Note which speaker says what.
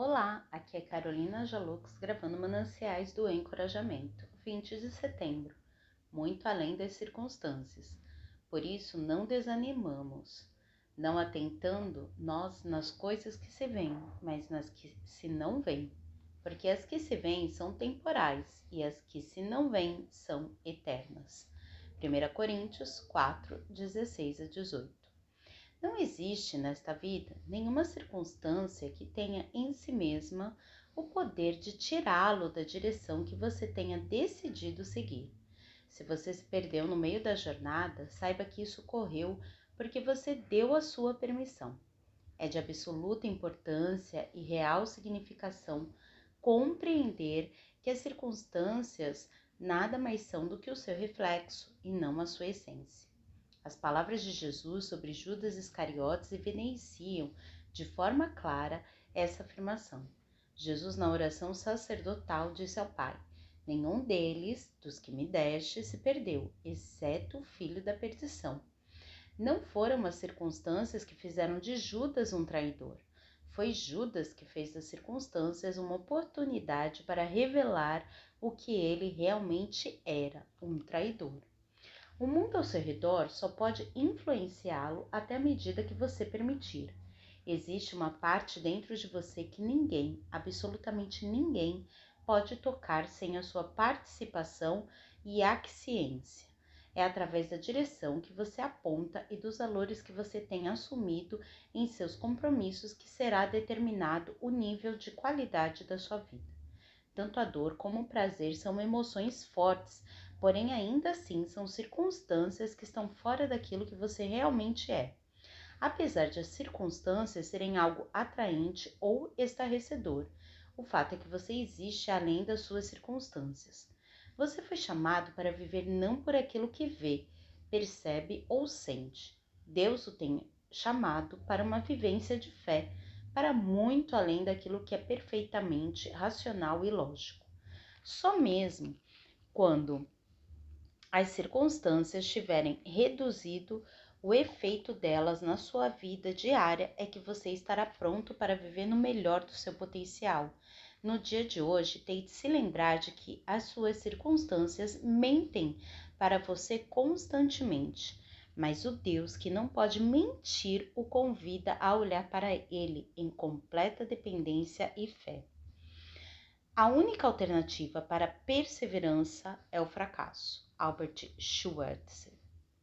Speaker 1: Olá, aqui é Carolina Jalux gravando Mananciais do Encorajamento, 20 de setembro, muito além das circunstâncias. Por isso não desanimamos, não atentando nós nas coisas que se veem, mas nas que se não veem. Porque as que se veem são temporais e as que se não veem são eternas. 1 Coríntios 4, 16 a 18. Não existe nesta vida nenhuma circunstância que tenha em si mesma o poder de tirá-lo da direção que você tenha decidido seguir. Se você se perdeu no meio da jornada, saiba que isso ocorreu porque você deu a sua permissão. É de absoluta importância e real significação compreender que as circunstâncias nada mais são do que o seu reflexo e não a sua essência. As palavras de Jesus sobre Judas Iscariotes evidenciam de forma clara essa afirmação. Jesus, na oração sacerdotal, disse ao Pai: Nenhum deles, dos que me deste, se perdeu, exceto o filho da perdição. Não foram as circunstâncias que fizeram de Judas um traidor. Foi Judas que fez das circunstâncias uma oportunidade para revelar o que ele realmente era, um traidor. O mundo ao seu redor só pode influenciá-lo até a medida que você permitir. Existe uma parte dentro de você que ninguém, absolutamente ninguém, pode tocar sem a sua participação e aquiescência. É através da direção que você aponta e dos valores que você tem assumido em seus compromissos que será determinado o nível de qualidade da sua vida. Tanto a dor como o prazer são emoções fortes, porém ainda assim são circunstâncias que estão fora daquilo que você realmente é. Apesar de as circunstâncias serem algo atraente ou estarrecedor, o fato é que você existe além das suas circunstâncias. Você foi chamado para viver não por aquilo que vê, percebe ou sente. Deus o tem chamado para uma vivência de fé, para muito além daquilo que é perfeitamente racional e lógico. Só mesmo quando as circunstâncias tiverem reduzido o efeito delas na sua vida diária, é que você estará pronto para viver no melhor do seu potencial. No dia de hoje, tente se lembrar de que as suas circunstâncias mentem para você constantemente, mas o Deus que não pode mentir o convida a olhar para ele em completa dependência e fé. A única alternativa para a perseverança é o fracasso. Albert Schwartz.